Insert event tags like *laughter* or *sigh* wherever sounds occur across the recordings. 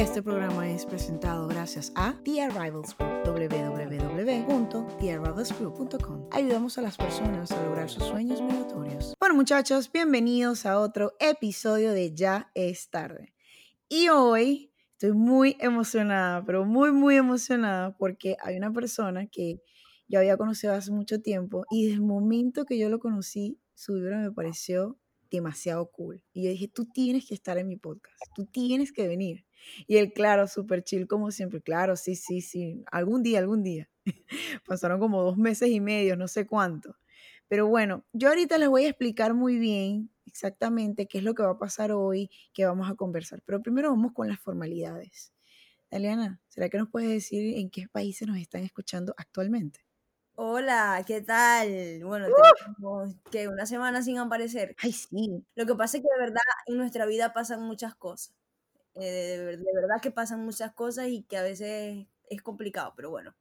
Este programa es presentado gracias a The Arrivals Group, www.thearrivalsgroup.com. Ayudamos a las personas a lograr sus sueños migratorios. Bueno, muchachos, bienvenidos a otro episodio de Ya es tarde. Y hoy estoy muy emocionada, pero muy, muy emocionada porque hay una persona que yo había conocido hace mucho tiempo y desde el momento que yo lo conocí, su vibra me pareció demasiado cool. Y yo dije, tú tienes que estar en mi podcast, tú tienes que venir. Y él, claro, súper chill como siempre, claro, sí, sí, sí, algún día, algún día. *laughs* Pasaron como dos meses y medio, no sé cuánto. Pero bueno, yo ahorita les voy a explicar muy bien exactamente qué es lo que va a pasar hoy, qué vamos a conversar. Pero primero vamos con las formalidades. Daliana, ¿será que nos puedes decir en qué países nos están escuchando actualmente? Hola, ¿qué tal? Bueno, tenemos que una semana sin aparecer. Ay, sí. Lo que pasa es que de verdad en nuestra vida pasan muchas cosas. Eh, de, verdad que pasan muchas cosas y que a veces es complicado, pero bueno,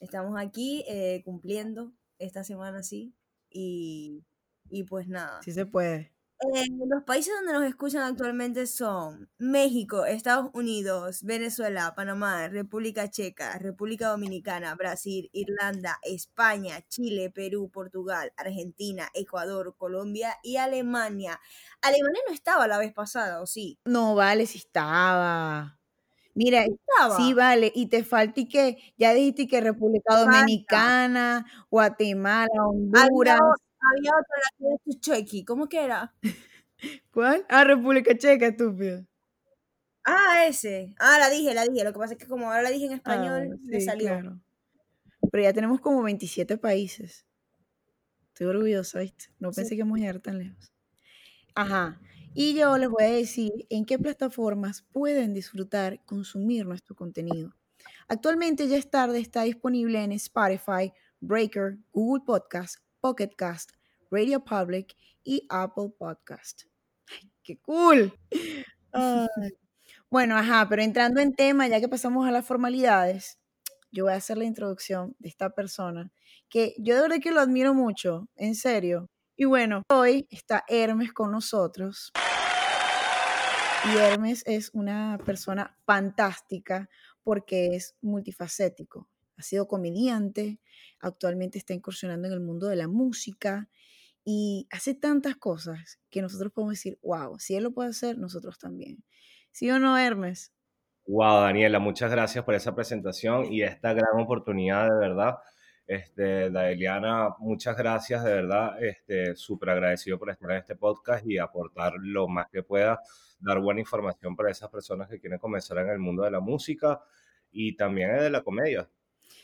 estamos aquí eh, cumpliendo esta semana sí y, y pues nada. Sí se puede. Eh, los países donde nos escuchan actualmente son México, Estados Unidos, Venezuela, Panamá, República Checa, República Dominicana, Brasil, Irlanda, España, Chile, Perú, Portugal, Argentina, Ecuador, Colombia y Alemania. Alemania no estaba la vez pasada, ¿o sí? No, vale, sí estaba. Mira, sí, vale, y te falta y que, ya dijiste que República Dominicana, Guatemala, Honduras había otra, la que Chequi. ¿Cómo que era? ¿Cuál? Ah, República Checa, estúpido. Ah, ese. Ah, la dije, la dije. Lo que pasa es que como ahora la dije en ah, español, me salió. Claro. Pero ya tenemos como 27 países. Estoy orgullosa, ¿viste? No pensé que íbamos a llegar tan lejos. Ajá. Y yo les voy a decir en qué plataformas pueden disfrutar, consumir nuestro contenido. Actualmente ya es tarde, está disponible en Spotify, Breaker, Google Podcast, Pocket Cast, Radio Public y Apple Podcast. ¡Ay, qué cool! Bueno, ajá, pero entrando en tema, ya que pasamos a las formalidades, yo voy a hacer la introducción de esta persona, que yo de verdad que lo admiro mucho, en serio. Y bueno, hoy está Hermes con nosotros. Y Hermes es una persona fantástica porque es multifacético ha sido comediante, actualmente está incursionando en el mundo de la música y hace tantas cosas que nosotros podemos decir, wow, si él lo puede hacer, nosotros también. ¿Sí o no, Hermes? Wow, Daniela, muchas gracias por esa presentación y esta gran oportunidad, de verdad. Este, Daeliana, muchas gracias, de verdad. Este, súper agradecido por estar en este podcast y aportar lo más que pueda, dar buena información para esas personas que quieren comenzar en el mundo de la música y también de la comedia.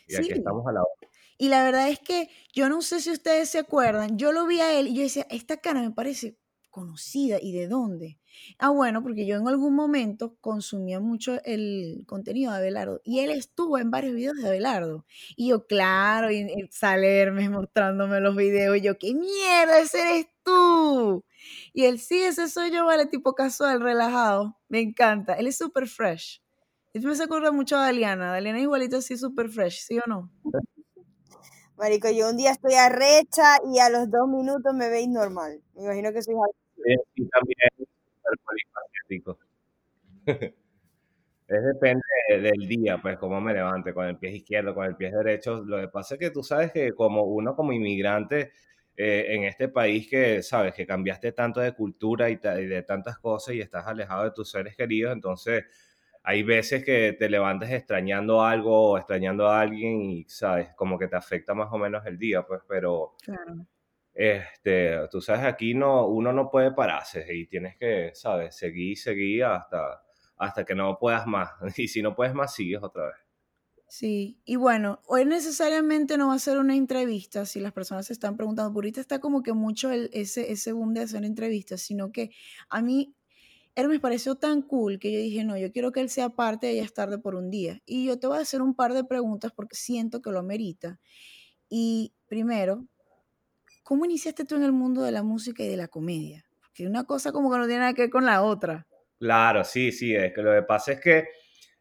Y aquí estamos a la hora. Y la verdad es que yo no sé si ustedes se acuerdan, yo lo vi a él y yo decía, esta cara me parece conocida y de dónde. Ah, bueno, porque yo en algún momento consumía mucho el contenido de Abelardo y él estuvo en varios videos de Abelardo. Y yo, claro, y, y salerme mostrándome los videos y yo, ¿qué mierda? Ese eres tú. Y él, sí, ese soy yo, vale, tipo casual, relajado. Me encanta. Él es súper fresh. Eso me se acuerda mucho a Daliana. Daliana igualito así, súper fresh, ¿sí o no? *laughs* Marico, yo un día estoy arrecha y a los dos minutos me veis normal. Me imagino que soy Sí, también *laughs* es depende del día, pues, cómo me levante, con el pie izquierdo, con el pie derecho. Lo que pasa es que tú sabes que como uno como inmigrante eh, en este país que, sabes, que cambiaste tanto de cultura y de tantas cosas y estás alejado de tus seres queridos, entonces hay veces que te levantas extrañando algo o extrañando a alguien y, sabes, como que te afecta más o menos el día, pues, pero... Este, tú sabes, aquí no, uno no puede pararse y tienes que, sabes, seguir, seguir hasta, hasta que no puedas más. *laughs* Y si no puedes más, sigues otra vez. Sí, y bueno, hoy necesariamente no va a ser una entrevista, si las personas se están preguntando, por ahorita está como que mucho el, ese, ese boom de hacer entrevistas, sino que a mí me pareció tan cool que yo dije, no, yo quiero que él sea parte de Ella es tarde por un día. Y yo te voy a hacer un par de preguntas porque siento que lo amerita. Y primero, ¿cómo iniciaste tú en el mundo de la música y de la comedia? Porque una cosa como que no tiene nada que ver con la otra. Claro, sí, sí, es que lo que pasa es que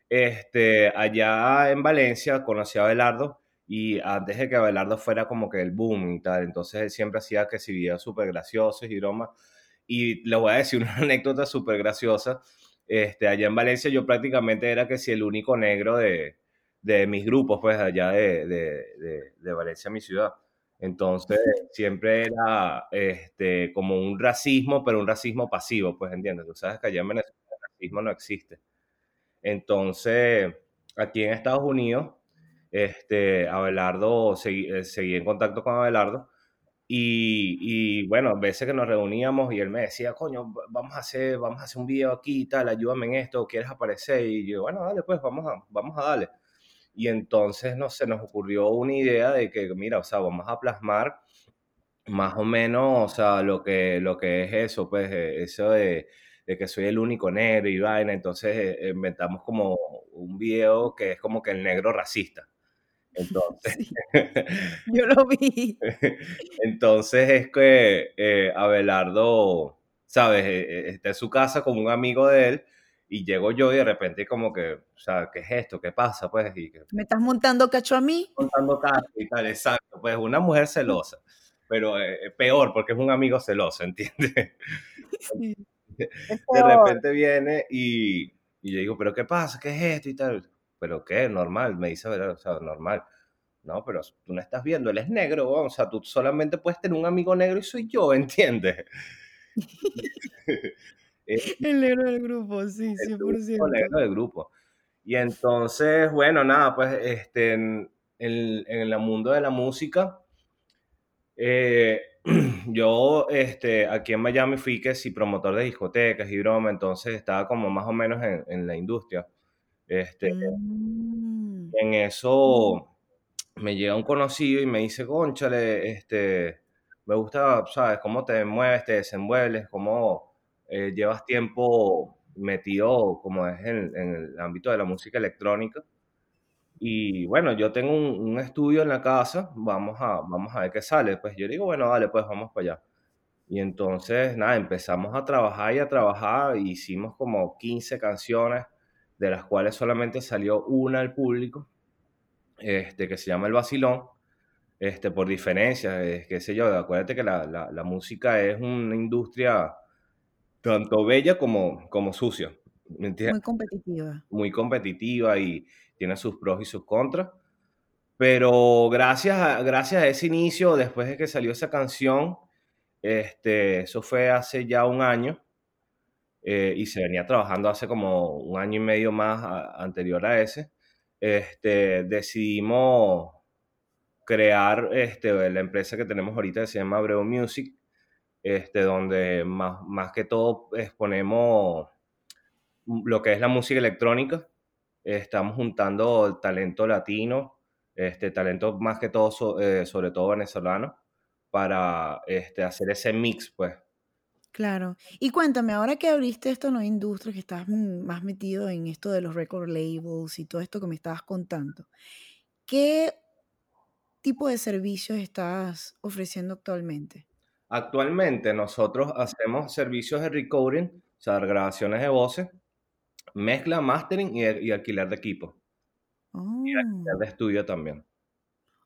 este, allá en Valencia conocí a Abelardo y antes de que Abelardo fuera como que el boom y tal, entonces él siempre hacía que si videos súper graciosos y bromas y le voy a decir *laughs* una anécdota súper graciosa. este, allá en Valencia yo prácticamente era que si el único negro de, de mis grupos, pues allá de, de, de, Valencia, mi ciudad. Entonces siempre era este, como un racismo, pero un racismo pasivo, pues entiendes. Tú sabes que allá en Venezuela el racismo no existe. Entonces, aquí en Estados Unidos, este, Abelardo, seguí, eh, seguí en contacto con Abelardo y, y, bueno, veces que nos reuníamos y él me decía, coño, vamos a hacer, vamos a hacer un video aquí y tal, ayúdame en esto, ¿quieres aparecer? Y yo, bueno, dale, pues vamos a, vamos a darle. Y entonces, no sé, nos ocurrió una idea de que, mira, o sea, vamos a plasmar más o menos, o sea, lo que, lo que es eso, pues, eh, eso de, de que soy el único negro y vaina. Entonces, eh, inventamos como un video que es como que el negro racista. Entonces, *laughs* yo lo vi. Entonces es que eh, Abelardo, ¿sabes? Eh, eh, está en su casa con un amigo de él y llego yo y de repente como que, o sea, ¿qué es esto? ¿Qué pasa? Pues, y ¿Me estás montando cacho a mí? Montando cacho y tal, exacto. Pues una mujer celosa, pero peor porque es un amigo celoso, ¿entiendes? *laughs* *laughs* De repente viene y, y yo digo, ¿pero qué pasa? ¿Qué es esto? Y tal ¿pero qué? Normal, me dice, o sea, normal. No, pero tú no estás viendo, él es negro, o sea, tú solamente puedes tener un amigo negro y soy yo, *laughs* ¿entiendes? *laughs* el negro del grupo, sí, 100%. El negro del grupo. Y entonces, bueno, nada, pues este, en, en, el mundo de la música, eh, *clears throat* yo este, aquí en Miami fui que sí promotor de discotecas y broma, entonces estaba como más o menos en, en la industria. Este, mm. En eso me llega un conocido y me dice, conchale, este, me gusta, ¿sabes? Cómo te mueves, te desenvuelves, cómo eh, llevas tiempo metido como es en, el ámbito de la música electrónica. Y bueno, yo tengo un, un, estudio en la casa, vamos a, vamos a ver qué sale. Pues yo digo, bueno, dale, pues vamos para allá. Y entonces, nada, empezamos a trabajar y a trabajar, hicimos como 15 canciones de las cuales solamente salió una al público, este, que se llama El Vacilón, este, por diferencia, es, qué sé yo, acuérdate que la, la, música es una industria tanto bella como, como sucia. Muy competitiva. Muy competitiva y tiene sus pros y sus contras. Pero gracias a, gracias a ese inicio, después de que salió esa canción, este, eso fue hace ya un año, eh, y se venía trabajando hace como un año y medio más anterior a ese, este, decidimos crear este, la empresa que tenemos ahorita que se llama Abreu Music, este, donde más, más que todo exponemos lo que es la música electrónica. Estamos juntando el talento latino, este, talento más que todo, eh, sobre todo venezolano, para este, hacer ese mix, pues, Claro. Y cuéntame, ahora que abriste esta nueva industria, que estás mm, más metido en esto de los record labels y todo esto que me estabas contando, ¿qué tipo de servicios estás ofreciendo actualmente? Actualmente nosotros hacemos servicios de recording, o sea, grabaciones de voces, mezcla, mastering y, alquiler de equipo. Y alquiler oh. de estudio también.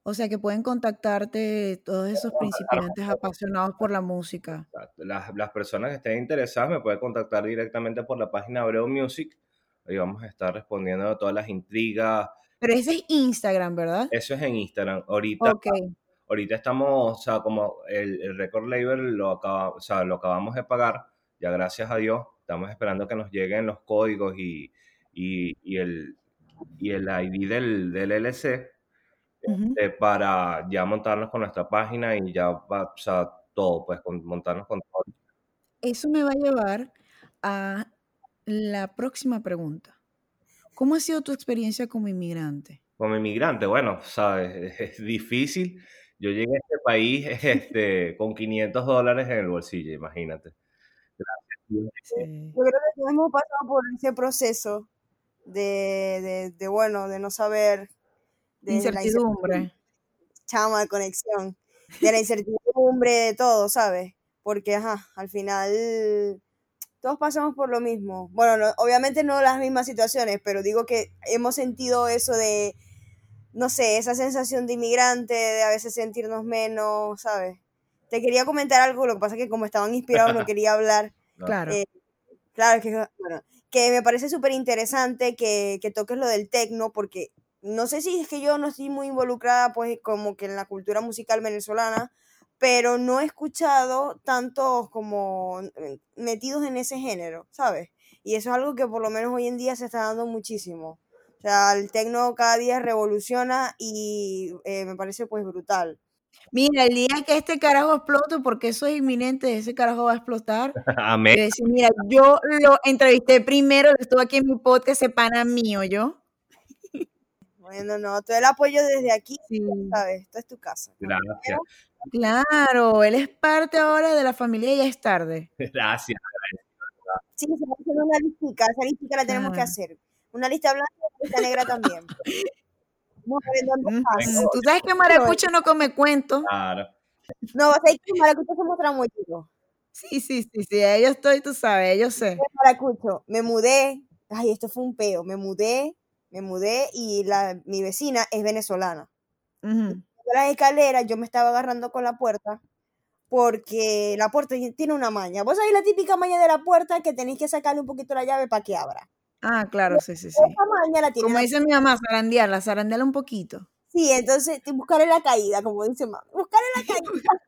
O sea, que pueden contactarte todos esos principiantes apasionados por la música. Las, las personas que estén interesadas me pueden contactar directamente por la página Abreu Music. Ahí vamos a estar respondiendo a todas las intrigas. Pero ese es Instagram, ¿verdad? Eso es en Instagram. Ahorita, ahorita estamos, o sea, como el, el record label lo, acaba, o sea, lo acabamos de pagar, ya gracias a Dios. Estamos esperando que nos lleguen los códigos y, y, y el, y el ID del, del LC este, para ya montarnos con nuestra página y ya va, o sea, todo, pues con, montarnos con todo. Eso me va a llevar a la próxima pregunta. ¿Cómo ha sido tu experiencia como inmigrante? Como inmigrante, bueno, sabes, *laughs* es difícil. Yo llegué a este país *laughs* este, con 500 dólares en el bolsillo, imagínate. Gracias. Yo creo que hemos pasado por ese proceso de, de, de, bueno, de no saber de incertidumbre. Chama de conexión. De la incertidumbre, de todo, ¿sabes? Porque, ajá, al final todos pasamos por lo mismo. Bueno, obviamente no las mismas situaciones, pero digo que hemos sentido eso de, no sé, esa sensación de inmigrante, de a veces sentirnos menos, ¿sabes? Te quería comentar algo, lo que pasa es que como estaban inspirados no quería hablar. *laughs* Claro. Eh, claro, que, bueno, que me parece súper interesante que, que toques lo del tecno, porque no sé si es que yo no estoy muy involucrada, pues, como que en la cultura musical venezolana, pero no he escuchado tantos como metidos en ese género, ¿sabes? Y eso es algo que por lo menos hoy en día se está dando muchísimo. O sea, el tecno cada día revoluciona y eh, me parece pues brutal. Mira, el día que este carajo explote, porque eso es inminente, ese carajo va a explotar. *laughs* Amén. Yo decía, mira, yo lo entrevisté primero, estuvo aquí en mi podcast, ese pana mío, yo. Bueno, no, todo el apoyo desde aquí, Sí. ¿sabes? Esta es tu casa. Gracias, Claro, él es parte ahora de la familia y ya es tarde. *laughs* gracias. Sí, se va a hacer una listica, esa listica la tenemos que hacer. Una lista blanca y una lista negra también. *laughs* Vamos a ver dónde. Tú sabes que Maracucho no come cuento. Claro. No, vas a ir que Maracucho somos tramoyitos. Sí, sí, sí, sí, yo estoy, tú sabes, yo sé. Maracucho, me mudé, ay, esto fue un peo, me mudé, me mudé y la, mi vecina es venezolana. Ujú. las escaleras, yo me estaba agarrando con la puerta porque la puerta tiene una maña. Vos sabés la típica maña de la puerta que tenéis que sacarle un poquito la llave para que abra. Ah, claro, sí, sí, sí. Esa maña la tiene Como la- dice mi mamá, zarandearla, zarandearla un poquito. Sí, entonces buscaré la caída, como dice mamá. Buscaré la caída. *laughs*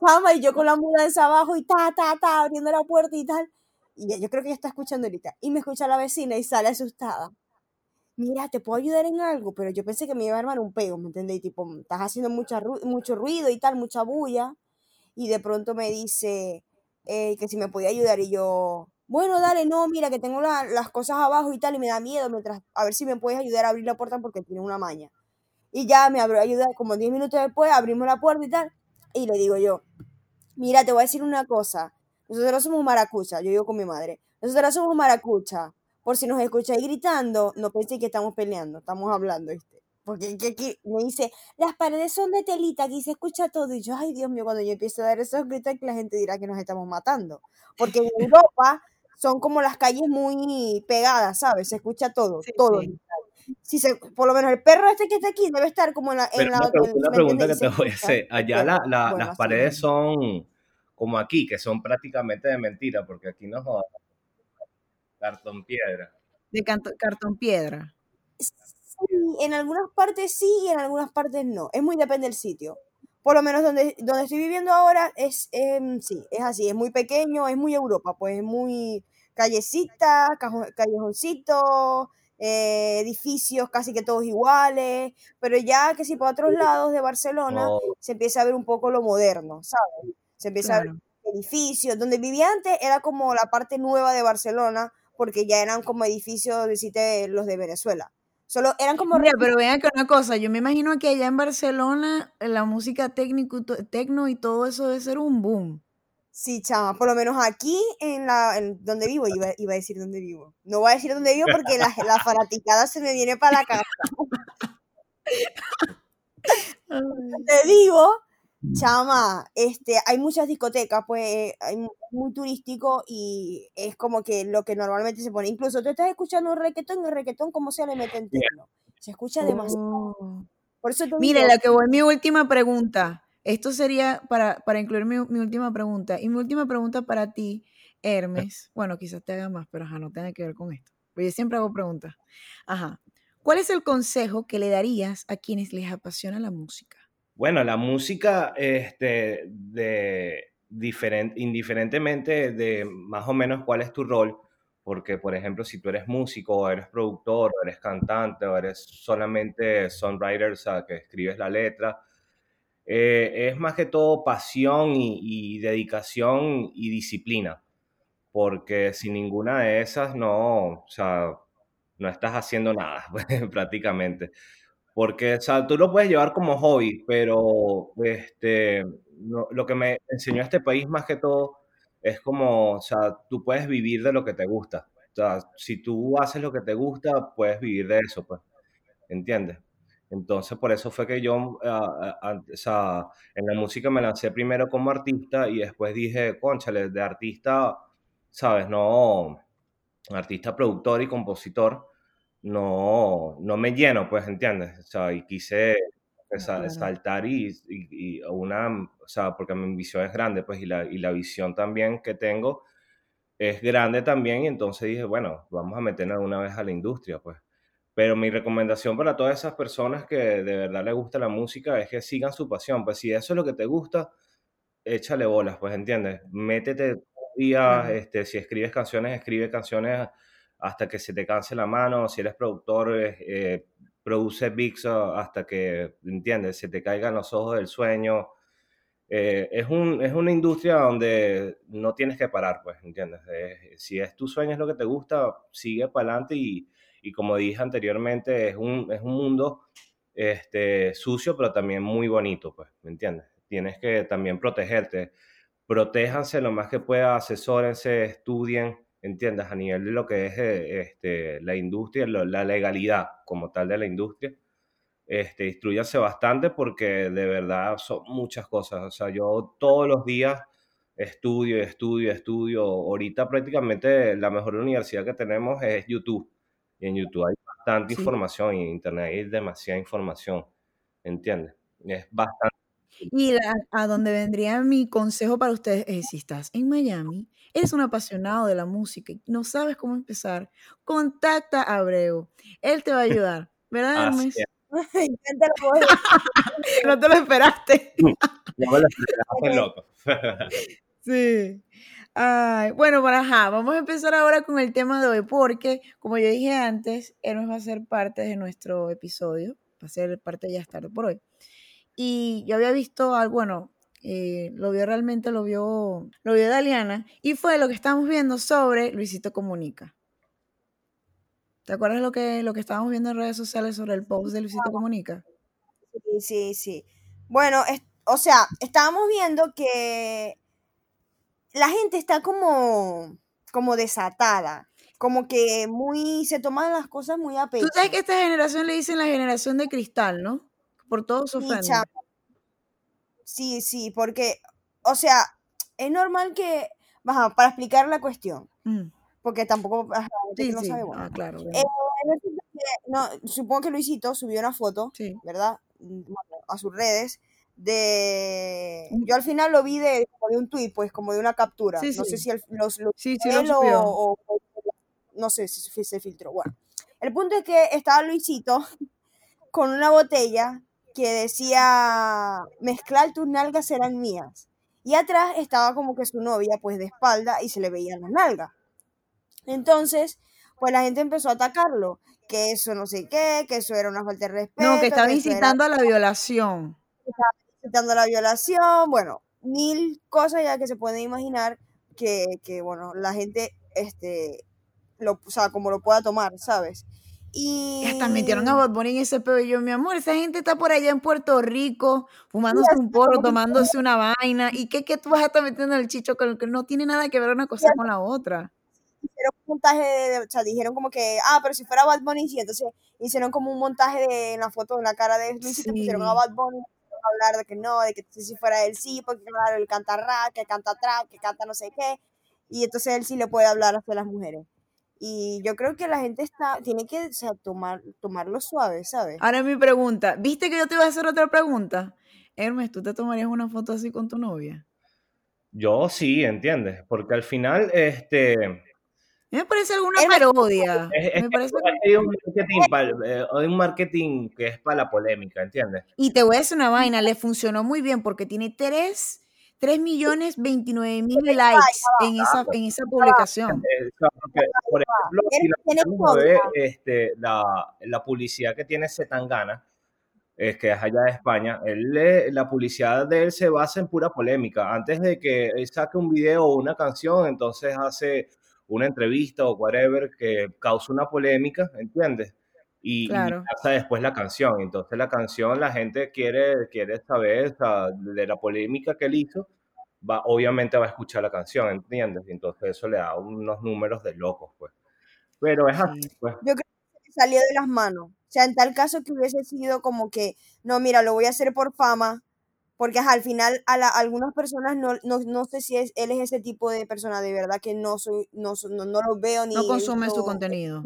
Chama, y yo con la mudanza abajo y ta, ta, ta, abriendo la puerta y tal. Y yo creo que ella está escuchando ahorita. Y me escucha la vecina y sale asustada. Mira, te puedo ayudar en algo, pero yo pensé que me iba a armar un pego, ¿me entendéis? Tipo, estás haciendo mucha, mucho ruido y tal, mucha bulla. Y de pronto me dice que si me podía ayudar. Y yo, bueno, dale, no, mira, que tengo la- las cosas abajo y tal, y me da miedo, mientras, a ver si me puedes ayudar a abrir la puerta porque tiene una maña. Y ya me abrió ayuda, como 10 minutos después, abrimos la puerta y tal. Y le digo yo, mira, te voy a decir una cosa. Nosotros somos maracucha, yo digo con mi madre. Nosotros somos maracucha. Por si nos escucháis gritando, no penséis que estamos peleando, estamos hablando, ¿viste? Porque que aquí me dice, las paredes son de telita, aquí se escucha todo. Y yo, ay Dios mío, cuando yo empiezo a dar esos gritos, que la gente dirá que nos estamos matando. Porque en *laughs* Europa son como las calles muy pegadas, ¿sabes? Se escucha todo, Sí, todo. sí. Si se, por lo menos el perro este que está aquí debe estar como en la... En Pero la una, pre- en- una ¿me pregunta que te voy a hacer. Allá la- perro. la- Bueno, las paredes es. son como aquí, que son prácticamente de mentira, porque aquí no jodas. Cartón piedra. De canto- cartón piedra. Sí, en algunas partes sí y en algunas partes no. Es muy depende del sitio. Por lo menos donde, donde estoy viviendo ahora es, em, sí, es así, es muy pequeño, es muy Europa, pues es muy callecita, cajo- callejoncito, eh, edificios casi que todos iguales, pero ya que si para otros lados de Barcelona No, se empieza a ver un poco lo moderno, ¿sabes? Se empieza a ver Claro. edificios. Donde vivía antes era como la parte nueva de Barcelona, porque ya eran como edificios, deciste, los de Venezuela. Solo eran como Mira, pero vean que una cosa, yo me imagino que allá en Barcelona la música técnico, tecno y todo eso debe ser un boom. Sí, chama, por lo menos aquí en la en donde vivo, iba, iba a decir donde vivo. No voy a decir dónde vivo porque la, la fanaticada se me viene para la casa. *laughs* Te digo, chama, este, hay muchas discotecas, pues hay mu- muy turístico y es como que lo que normalmente se pone. Incluso tú estás escuchando un reggaetón y el reggaetón como se le mete en tecno. Se escucha demasiado. Oh. Por eso te Mira, digo, la que voy mi última pregunta. Esto sería para, para incluir mi, mi última pregunta. Y mi última pregunta para ti, Hermes. Bueno, quizás te haga más, pero ajá, no tiene que ver con esto. Pero yo siempre hago preguntas. Ajá. ¿Cuál es el consejo que le darías a quienes les apasiona la música? Bueno, la música, este, de diferen- indiferentemente de más o menos cuál es tu rol, porque por ejemplo, si tú eres músico, o eres productor, o eres cantante, o eres solamente songwriter, o sea, que escribes la letra, eh, es más que todo pasión y, y dedicación y disciplina, porque sin ninguna de esas no, o sea, no estás haciendo nada, *laughs* prácticamente. Porque, o sea, tú lo puedes llevar como hobby, pero este, no- lo que me enseñó este país más que todo es como, o sea, tú puedes vivir de lo que te gusta. O sea, si tú haces lo que te gusta, puedes vivir de eso, pues, ¿entiendes? Entonces, por eso fue que yo, ah, ah, o sea, en la música me lancé primero como artista y después dije, cónchale, de artista, ¿sabes? No, artista, productor y compositor, no, no me lleno, pues, ¿entiendes? O sea, y quise claro. saltar y, y- y una, o sea, porque mi visión es grande, pues, y la, y la visión también que tengo es grande también y entonces dije, bueno, vamos a meternos una vez a la industria, pues. Pero mi recomendación para todas esas personas que de verdad les gusta la música es que sigan su pasión. Pues si eso es lo que te gusta, échale bolas, pues, ¿entiendes? Métete día, este, si escribes canciones, escribe canciones hasta que se te canse la mano. Si eres productor, eh, produce beats hasta que, ¿entiendes? Se te caigan los ojos del sueño. Eh, es, un, es una industria donde no tienes que parar, pues, ¿entiendes? si es tu sueño, es lo que te gusta, sigue para adelante y y como dije anteriormente, es un, es un mundo este, sucio, pero también muy bonito, pues, ¿me entiendes? Tienes que también protegerte. Protéjanse lo más que pueda, asesórense, estudien, ¿entiendes? A nivel de lo que es eh, este, la industria, la legalidad como tal de la industria. Este, instruyanse bastante porque de verdad son muchas cosas. O sea, yo todos los días estudio, estudio, estudio. Ahorita prácticamente la mejor universidad que tenemos es YouTube. Y en YouTube hay bastante información y en Internet hay demasiada información, ¿entiendes? Es bastante. Y a donde vendría mi consejo para ustedes es, si estás en Miami, eres un apasionado de la música y no sabes cómo empezar, contacta a Abreu. Él te va a ayudar, ¿verdad, Hermes? *laughs* *laughs* no te lo esperaste. no me lo esperaste, loco. *laughs* sí bueno, para ajá, vamos a empezar ahora con el tema de hoy, porque como yo dije antes, Hermes va a ser parte de nuestro episodio, va a ser parte de Ya tarde por hoy. Y yo había visto algo, bueno, eh, lo vio realmente, lo vio, lo vio Daliana, y fue lo que estábamos viendo sobre Luisito Comunica. ¿Te acuerdas lo que, lo que estábamos viendo en redes sociales sobre el post de Luisito Comunica? Sí, sí, sí. Bueno, o sea, estábamos viendo que la gente está como, como desatada, como que muy, se toman las cosas muy a pecho. Tú sabes que esta generación le dicen la generación de cristal, ¿no? Por todo su Sí, sí, porque, o sea, es normal que, para explicar la cuestión, mm. porque tampoco sí, no sabe, bueno. Ah, claro. Eh, no, supongo que Luisito subió una foto, ¿verdad? Mm, a sus redes, de yo al final lo vi de, de un tweet pues como de una captura no sé si los, los sí, o, no sé si se filtró bueno el punto es que estaba Luisito *laughs* con una botella que decía mezclar tus nalgas serán mías y atrás estaba como que su novia pues de espalda y se le veían las nalgas. Entonces pues la gente empezó a atacarlo que eso no sé qué que eso era una falta de respeto no que estaba incitando a la violación. dando la violación, bueno, mil cosas ya que se pueden imaginar que, que bueno, la gente, este, lo, o sea, como lo pueda tomar, ¿sabes? Y hasta metieron a Bad Bunny en ese pedo. Y yo, mi amor, esa gente está por allá en Puerto Rico, fumándose un porro, tomándose una vaina. ¿Y qué, qué tú vas a estar metiendo el chicho con que no tiene nada que ver una cosa con la otra? Hicieron un montaje de, o sea, dijeron como que, ah, pero si fuera Bad Bunny, sí. Entonces hicieron como un montaje de en la foto, en la cara de Luis y pusieron a Bad Bunny hablar de que no, de que si fuera él sí, porque claro, él canta rap, que canta trap, que canta no sé qué, y entonces él sí le puede hablar hacia las mujeres. Y yo creo que la gente está, tiene que tomar, tomarlo suave, ¿sabes? Ahora mi pregunta, ¿viste que yo te iba a hacer otra pregunta? Hermes, ¿tú te tomarías una foto así con tu novia? Yo sí, ¿entiendes? Porque al final, este, me parece alguna parodia. me parece hay un marketing, eh, un marketing que es para la polémica, ¿entiendes? Y te voy a decir una vaina, le funcionó muy bien porque tiene 3, 3 millones 29 mil likes en esa, en esa publicación. Por ejemplo, si la, este, la, la publicidad que tiene Zetangana, es que es allá de España, él, la publicidad de él se basa en pura polémica. Antes de que él saque un video o una canción, entonces hace una entrevista o whatever que causa una polémica, ¿entiendes? Y, claro. pasa después la canción. Entonces la canción la gente quiere, quiere saber de la polémica que él hizo, va, obviamente va a escuchar la canción, ¿entiendes? Y entonces eso le da unos números de locos, pues. Pero es así, pues. Yo creo que salió de las manos. O sea, en tal caso que hubiese sido como que, no, mira, lo voy a hacer por fama, porque al final a, algunas personas no, no, no, sé si es, él es ese tipo de persona de verdad que no soy no, no, no lo veo ni no consume su contenido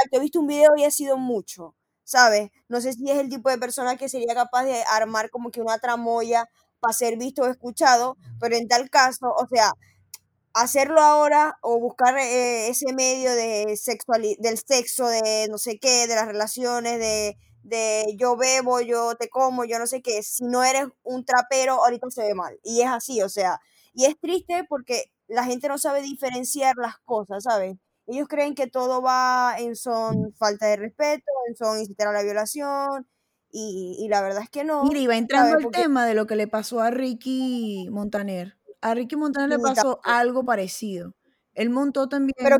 exacto he visto un video y ha sido mucho sabes no sé si es el tipo de persona que sería capaz de armar como que una tramoya para ser visto o escuchado pero en tal caso o sea hacerlo ahora o buscar eh, ese medio de sexuali del sexo, de no sé qué, de las relaciones, de, de yo bebo, yo te como, yo no sé qué, si no eres un trapero, ahorita se ve mal. Y es así, o sea, y es triste porque la gente no sabe diferenciar las cosas, ¿sabes? Ellos creen que todo va en son falta de respeto, en son incitar a la violación, y, y la verdad es que no. Mira, iba entrando el tema de lo que le pasó a Ricky Montaner. A Ricky Montaner le pasó algo parecido. Él montó también. Pero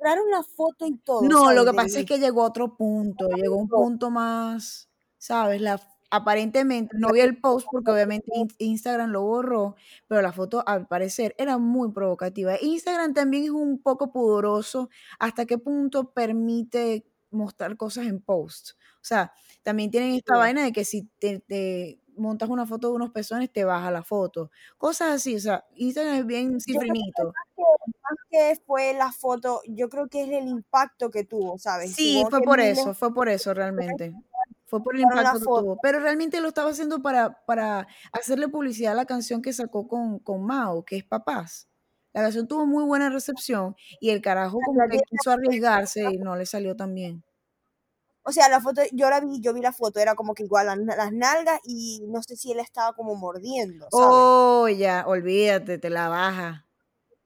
borraron la foto y todo. No, lo que pasa es que llegó a otro punto, llegó a un punto más, ¿sabes? La, aparentemente, no vi el post porque obviamente Instagram lo borró, pero la foto al parecer era muy provocativa. Instagram también es un poco pudoroso hasta qué punto permite mostrar cosas en post. O sea, también tienen esta vaina de que si te, montas una foto de unos pezones, te baja la foto. Cosas así, o sea, Instagram es bien cifrinito. Más que fue la foto, yo creo que es el impacto que tuvo, ¿sabes? Sí, fue por eso, fue por eso realmente. Fue por el impacto que tuvo. Pero realmente lo estaba haciendo para, para hacerle publicidad a la canción que sacó con, con Mao, que es Papás. La canción tuvo muy buena recepción y el carajo como que quiso arriesgarse y no le salió tan bien. O sea, la foto, yo la vi, yo vi la foto, era como que igual las, nalgas y no sé si él estaba como mordiendo. Oh, ya, olvídate, te la baja.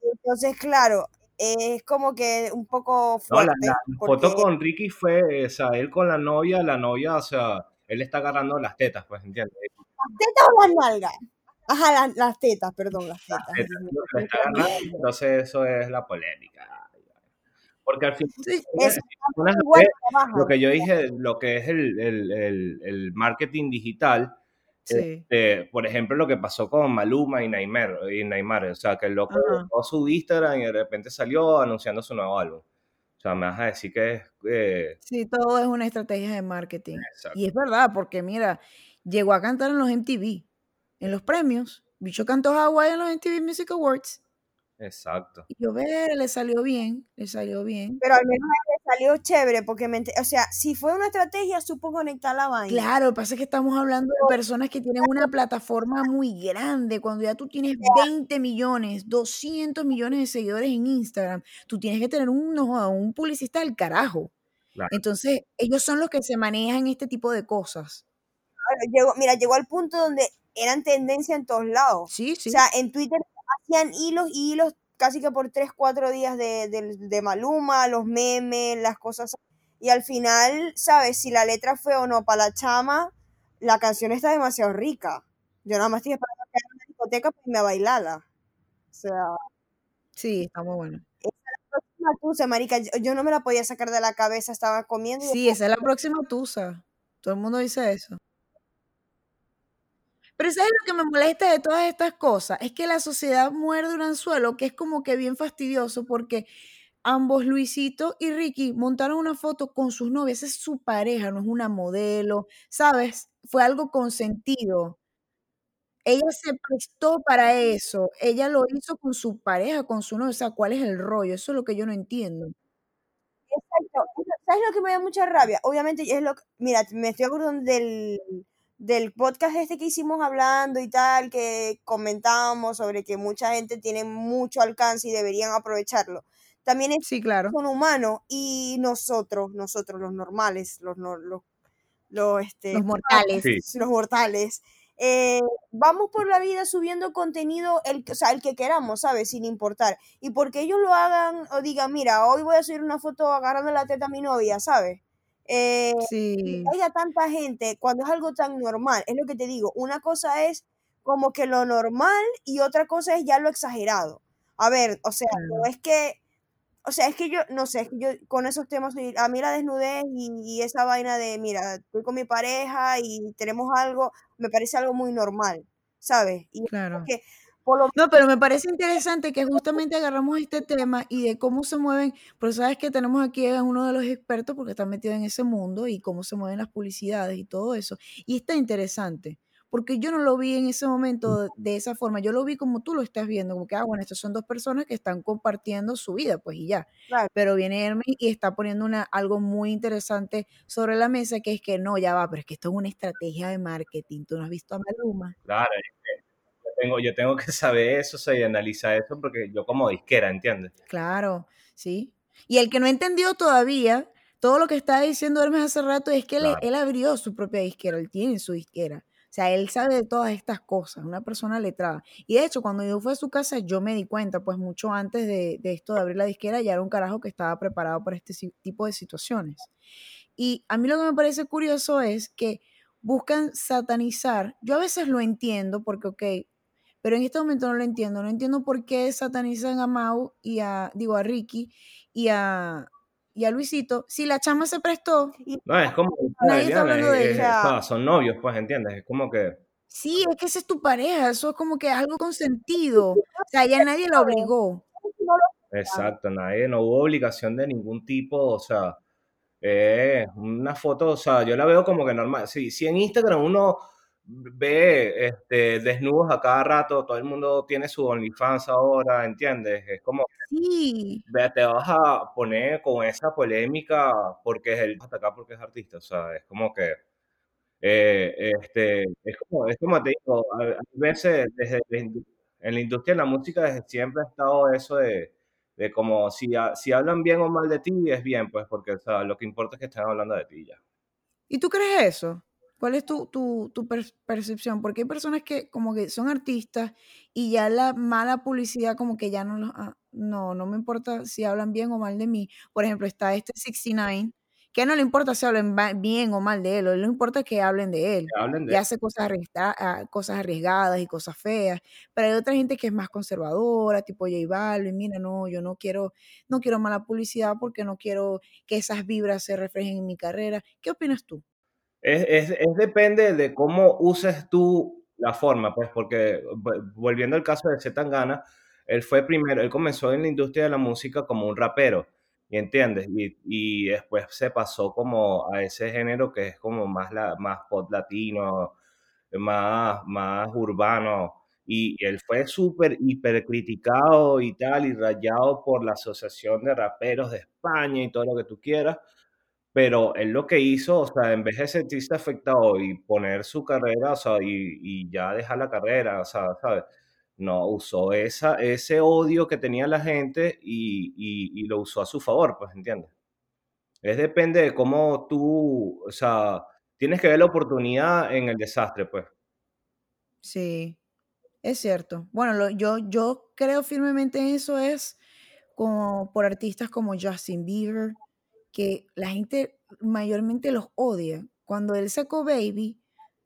Entonces, claro, es como que un poco fuerte. la, foto con Ricky fue, o sea, él con la novia, la novia, o sea, él está agarrando las tetas, pues, ¿entiendes? ¿Las tetas o las nalgas? Ajá, las, tetas, perdón, las tetas. entonces eso es la polémica. Porque al fin, lo que yo dije, lo que es el, el, el, marketing digital, este, por ejemplo, lo que pasó con Maluma y Neymar, y Neymar o sea, que el loco su Instagram y de repente salió anunciando su nuevo álbum. O sea, me vas a decir que es... Eh, sí, todo es una estrategia de marketing. Y es verdad, porque mira, llegó a cantar en los MTV, en los premios. Bicho cantó Hawaii en los MTV Music Awards. Exacto. Y yo, ver, le salió bien, le salió bien. Pero al menos salió chévere, porque, o sea, si fue una estrategia, supo conectar la vaina. Claro, lo que pasa es que estamos hablando de personas que tienen una plataforma muy grande. Cuando ya tú tienes 20 millones, 200 millones de seguidores en Instagram, tú tienes que tener un, un publicista del carajo. Entonces, ellos son los que se manejan este tipo de cosas. llegó, mira, llegó al punto donde eran tendencia en todos lados. Sí, sí. O sea, en Twitter hacían hilos y hilos casi que por 3, 4 días de, de, Maluma, los memes, las cosas. Y al final, ¿sabes? Si la letra fue o no para la chama, la canción está demasiado rica. Yo nada más estoy esperando que en una discoteca a bailarla. O sea. Sí, está muy bueno. Esa es la próxima tusa, marica. Yo, no me la podía sacar de la cabeza, estaba comiendo. sí, esa es la próxima tusa. Todo el mundo dice eso. Pero ¿sabes lo que me molesta de todas estas cosas? Es que la sociedad muerde un anzuelo que es como que bien fastidioso porque ambos, Luisito y Ricky, montaron una foto con sus novias. es su pareja, no es una modelo, ¿sabes? Fue algo consentido. Ella se prestó para eso. Ella lo hizo con su pareja, con su novia. O sea, ¿cuál es el rollo? Eso es lo que yo no entiendo. Exacto. ¿Sabes lo que me da mucha rabia? Obviamente es lo que, mira, me estoy acordando del del podcast este que hicimos hablando y tal, que comentábamos sobre que mucha gente tiene mucho alcance y deberían aprovecharlo. También es sí, claro. un humano y nosotros, nosotros los normales, los, los, los, este, los mortales, los mortales, eh, vamos por la vida subiendo contenido, el, o sea, el que queramos, ¿sabes? Sin importar. Y porque ellos lo hagan o digan, mira, hoy voy a subir una foto agarrando la teta a mi novia, ¿sabes? Eh, sí. haya tanta gente cuando es algo tan normal, es lo que te digo, una cosa es como que lo normal y otra cosa es ya lo exagerado. A ver, o sea, no es que, o sea, es que yo, no sé, es que yo con esos temas, a mí la desnudez y, esa vaina de, mira, estoy con mi pareja y tenemos algo, me parece algo muy normal, ¿sabes? Y claro. No, pero me parece interesante que justamente agarramos este tema y de cómo se mueven, pero sabes que tenemos aquí a uno de los expertos porque está metido en ese mundo y cómo se mueven las publicidades y todo eso. Y está interesante, porque yo no lo vi en ese momento de esa forma, yo lo vi como tú lo estás viendo, como que, ah, bueno, estas son dos personas que están compartiendo su vida, pues y ya. Pero viene Hermes y está poniendo una, algo muy interesante sobre la mesa, que es que no, ya va, pero es que esto es una estrategia de marketing, tú no has visto a Maluma. Claro, tengo, yo tengo que saber eso, o sea, y analizar eso, porque yo como disquera, ¿entiendes? Claro, sí. Y el que no entendió todavía, todo lo que estaba diciendo Hermes hace rato es que él, Claro. él abrió su propia disquera, él tiene su disquera. O sea, él sabe de todas estas cosas, una persona letrada. Y de hecho, cuando yo fui a su casa, yo me di cuenta, pues mucho antes de, de esto de abrir la disquera, ya era un carajo que estaba preparado para este tipo de situaciones. Y a mí lo que me parece curioso es que buscan satanizar. Yo a veces lo entiendo porque, ok, pero en este momento no lo entiendo. No entiendo por qué satanizan a Mau y a, digo, a Ricky y a, y a Luisito. Si la chama se prestó, No, es como, Nadie está hablando de o sea, son novios, pues, ¿entiendes? Es como que, sí, es que esa es tu pareja. Eso es como que algo consentido. O sea, ya nadie la obligó. exacto, nadie, no hubo obligación de ningún tipo, o sea, eh, una foto, o sea, yo la veo como que normal. Si, si en Instagram uno ve este, desnudos a cada rato, todo el mundo tiene su OnlyFans ahora, ¿entiendes? Es como, Sí, ve, te vas a poner con esa polémica porque es el hasta acá porque es artista, o sea, es como que eh, este, es como, es como te digo, a, a veces desde en la industria de la música desde siempre ha estado eso de, de como si, ha- si hablan bien o mal de ti, es bien, pues porque o sea, lo que importa es que estén hablando de ti ya. ¿Y tú crees eso? ¿Cuál es tu, tu, tu per- percepción? Porque hay personas que como que son artistas y ya la mala publicidad como que ya no los... ah, no, no me importa si hablan bien o mal de mí. Por ejemplo, está este 69, que no le importa si hablan ba- bien o mal de él, le importa que hablen de él. Hablen Y de hace cosas, arriesga- ah, cosas arriesgadas y cosas feas. Pero hay otra gente que es más conservadora, tipo J Balvin, mira, no, yo no quiero, no quiero mala publicidad porque no quiero que esas vibras se reflejen en mi carrera. ¿Qué opinas tú? Es, es, es depende de cómo uses tú la forma, pues, porque volviendo al caso de Z Tangana, él fue primero, él comenzó en la industria de la música como un rapero, ¿y entiendes? Y, y después se pasó como a ese género que es como más, la, más pop latino, más, más urbano, y él fue súper hiper criticado y tal, y rayado por la Asociación de Raperos de España y todo lo que tú quieras, pero él lo que hizo, o sea, en vez de sentirse afectado y poner su carrera, o sea, y, y ya dejar la carrera, o sea, ¿sabes? No, usó esa, ese odio que tenía la gente y, y, y lo usó a su favor, pues, ¿entiendes? Es depende de cómo tú, o sea, tienes que ver la oportunidad en el desastre, pues. Sí, es cierto. Bueno, yo, yo creo firmemente en eso es como por artistas como Justin Bieber, que la gente mayormente los odia. Cuando él sacó Baby,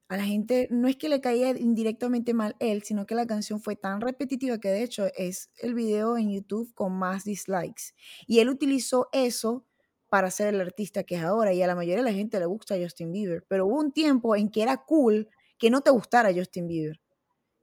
a la gente no es que le caía indirectamente mal él, sino que la canción fue tan repetitiva que de hecho es el video en YouTube con más dislikes. Y él utilizó eso para ser el artista que es ahora y a la mayoría de la gente le gusta Justin Bieber, pero hubo un tiempo en que era cool que no te gustara Justin Bieber.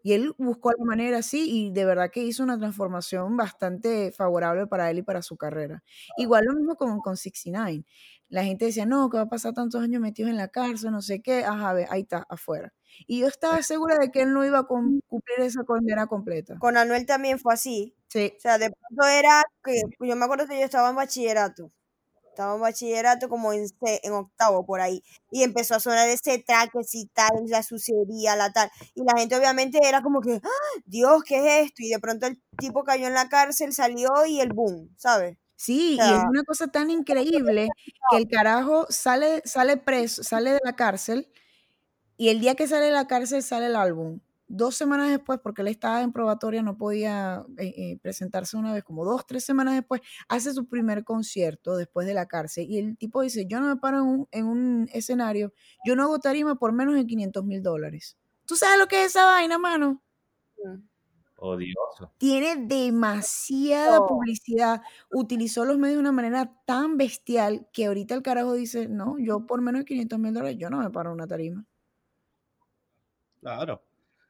Y él buscó la manera así y de verdad que hizo una transformación bastante favorable para él y para su carrera. Igual lo mismo con, con 69. La gente decía, no, que va a pasar tantos años metidos en la cárcel, no sé qué, ajá, ve, ahí está, afuera. Y yo estaba segura de que él no iba a cum- cumplir esa condena completa. Con Anuel también fue así. Sí, O sea, de pronto era que yo me acuerdo que yo estaba en bachillerato. Estaba en bachillerato como en, en octavo por ahí. Y empezó a sonar ese track, y tal, la sucería, la tal. Y la gente obviamente era como que, ¡Ah! Dios, ¿qué es esto? Y de pronto el tipo cayó en la cárcel, salió y el boom, ¿sabes? sí, y es una cosa tan increíble que el carajo sale, sale preso, sale de la cárcel y el día que sale de la cárcel sale el álbum. Dos semanas después, porque él estaba en probatoria, no podía eh, eh, presentarse una vez, como dos, tres semanas después, hace su primer concierto después de la cárcel. Y el tipo dice, yo no me paro en un, en un escenario, yo no hago tarima por menos de 500 mil dólares. ¿Tú sabes lo que es esa vaina, mano? mm, Odioso. Tiene demasiada publicidad, utilizó los medios de una manera tan bestial que ahorita el carajo dice, no, yo por menos de 500 mil dólares, yo no me paro en una tarima. Claro.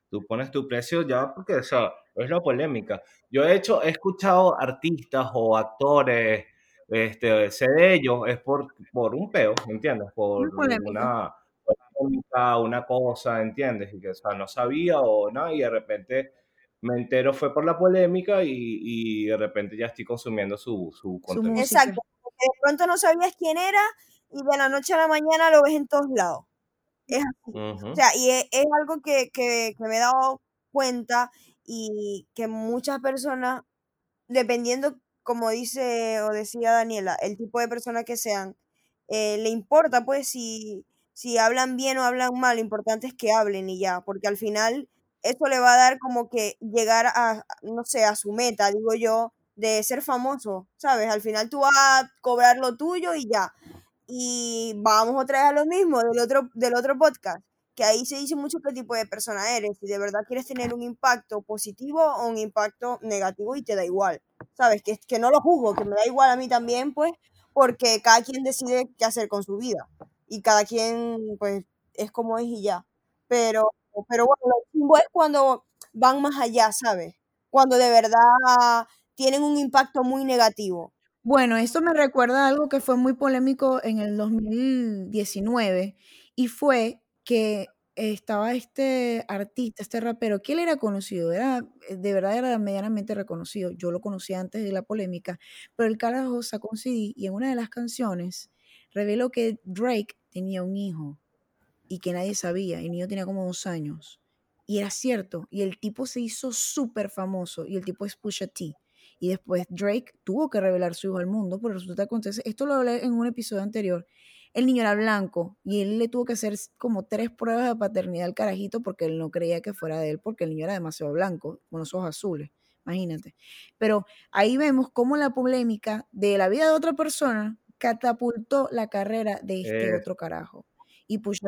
Tú pones tu precio ya porque, o sea, es la polémica. Yo he hecho, he escuchado artistas o actores, este, sé de ellos, es por, por un peo, ¿entiendes? Por una polémica, una cosa, ¿entiendes? Y que, o sea, no sabía o nada, y de repente me entero fue por la polémica y, y de repente ya estoy consumiendo su, su contenido. música. Exacto. Porque de pronto no sabías quién era y de la noche a la mañana lo ves en todos lados. Es así. O sea, y es, es algo que, que, que me he dado cuenta y que muchas personas, dependiendo, como dice o decía Daniela, el tipo de persona que sean, eh, le importa pues si, si hablan bien o hablan mal, lo importante es que hablen y ya, porque al final eso le va a dar como que llegar a, no sé, a su meta, digo yo, de ser famoso, ¿sabes? Al final tú vas a cobrar lo tuyo y ya. Y vamos otra vez a lo mismo del otro, del otro podcast, que ahí se dice mucho qué tipo de persona eres, si de verdad quieres tener un impacto positivo o un impacto negativo y te da igual, ¿sabes? Que, que no lo juzgo, que me da igual a mí también, pues, porque cada quien decide qué hacer con su vida y cada quien, pues, es como es y ya. Pero, pero bueno, lo chimbo es cuando van más allá, ¿sabes? Cuando de verdad tienen un impacto muy negativo. Bueno, esto me recuerda a algo que fue muy polémico en el 2019 y fue que estaba este artista, este rapero, que él era conocido, era, eh, de verdad era medianamente reconocido. Yo lo conocía antes de la polémica, pero el carajo sacó un CD y en una de las canciones reveló que Drake tenía un hijo y que nadie sabía, el niño tenía como dos años. Y era cierto, y el tipo se hizo súper famoso, y el tipo es Pusha T. Y después Drake tuvo que revelar su hijo al mundo, pero resulta que acontece, esto lo hablé en un episodio anterior, el niño era blanco y él le tuvo que hacer como tres pruebas de paternidad al carajito porque él no creía que fuera de él, porque el niño era demasiado blanco, con los ojos azules, imagínate. Pero ahí vemos cómo la polémica de la vida de otra persona catapultó la carrera de este Eh, otro carajo. Y pues